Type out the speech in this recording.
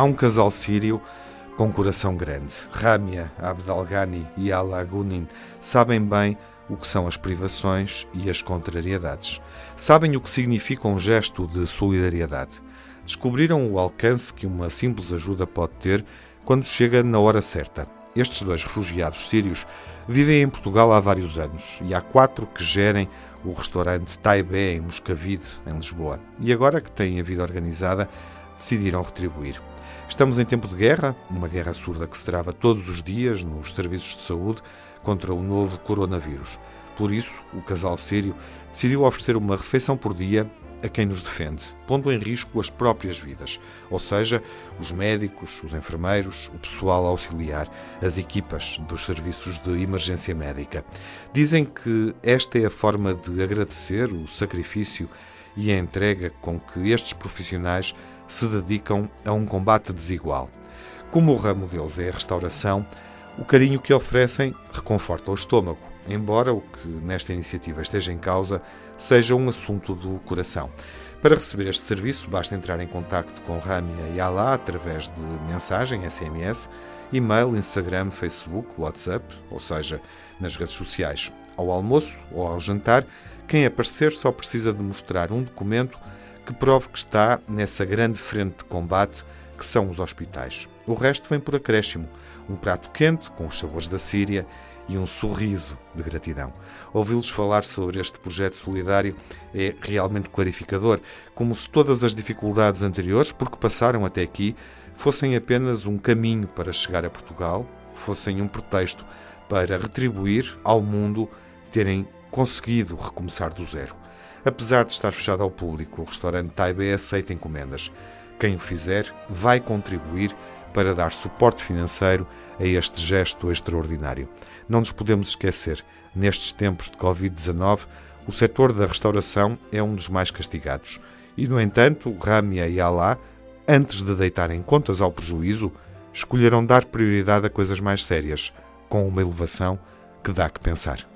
Há um casal sírio com um coração grande. Ramia, Abdalgani e Alagunin sabem bem o que são as privações e as contrariedades. Sabem o que significa um gesto de solidariedade. Descobriram o alcance que uma simples ajuda pode ter quando chega na hora certa. Estes dois refugiados sírios vivem em Portugal há vários anos e há quatro que gerem o restaurante Taibé em Moscavide, em Lisboa. E agora que têm a vida organizada, decidiram retribuir. Estamos em tempo de guerra, uma guerra surda que se trava todos os dias nos serviços de saúde contra o novo coronavírus. Por isso, o casal sírio decidiu oferecer uma refeição por dia a quem nos defende, pondo em risco as próprias vidas, ou seja, os médicos, os enfermeiros, o pessoal auxiliar, as equipas dos serviços de emergência médica. Dizem que esta é a forma de agradecer o sacrifício e a entrega com que estes profissionais se dedicam a um combate desigual. Como o ramo deles é a restauração, o carinho que oferecem reconforta o estômago, embora o que nesta iniciativa esteja em causa seja um assunto do coração. Para receber este serviço, basta entrar em contato com Ramia e Alá através de mensagem, SMS, e-mail, Instagram, Facebook, WhatsApp, ou seja, nas redes sociais. Ao almoço ou ao jantar, quem aparecer só precisa de mostrar um documento que prove que está nessa grande frente de combate que são os hospitais. O resto vem por acréscimo. Um prato quente, com os sabores da Síria, e um sorriso de gratidão. Ouvi-los falar sobre este projeto solidário é realmente clarificador, como se todas as dificuldades anteriores, porque passaram até aqui, fossem apenas um caminho para chegar a Portugal, fossem um pretexto para retribuir ao mundo terem conseguido recomeçar do zero. Apesar de estar fechado ao público, o restaurante Taibé aceita encomendas. Quem o fizer vai contribuir para dar suporte financeiro a este gesto extraordinário. Não nos podemos esquecer, nestes tempos de Covid-19, o setor da restauração é um dos mais castigados. E, no entanto, Ramia e Alá, antes de deitarem contas ao prejuízo, escolheram dar prioridade a coisas mais sérias, com uma elevação que dá que pensar.